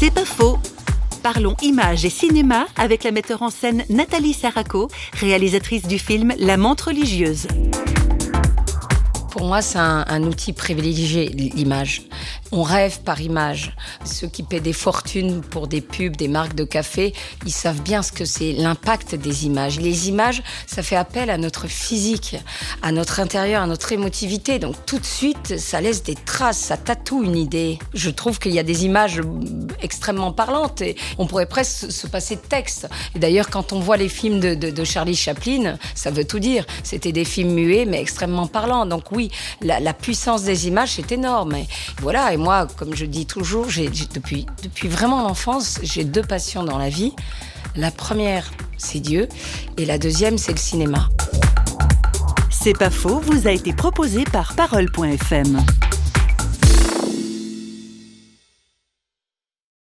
C'est pas faux. Parlons images et cinéma avec la metteur en scène Nathalie Saraco, réalisatrice du film La Montre religieuse. Pour moi, c'est un outil privilégié, l'image. On rêve par image. Ceux qui paient des fortunes pour des pubs, des marques de café, ils savent bien ce que c'est l'impact des images. Les images, ça fait appel à notre physique, à notre intérieur, à notre émotivité. Donc tout de suite, ça laisse des traces, ça tatoue une idée. Je trouve qu'il y a des images extrêmement parlantes et on pourrait presque se passer de texte. Et d'ailleurs, quand on voit les films de, Charlie Chaplin, ça veut tout dire. C'était des films muets mais extrêmement parlants. Donc oui, la, puissance des images, c'est énorme. Voilà moi, comme je dis toujours, depuis, depuis vraiment l'enfance, j'ai deux passions dans la vie. La première, c'est Dieu, et la deuxième, c'est le cinéma. C'est pas faux, vous a été proposé par Parole.fm.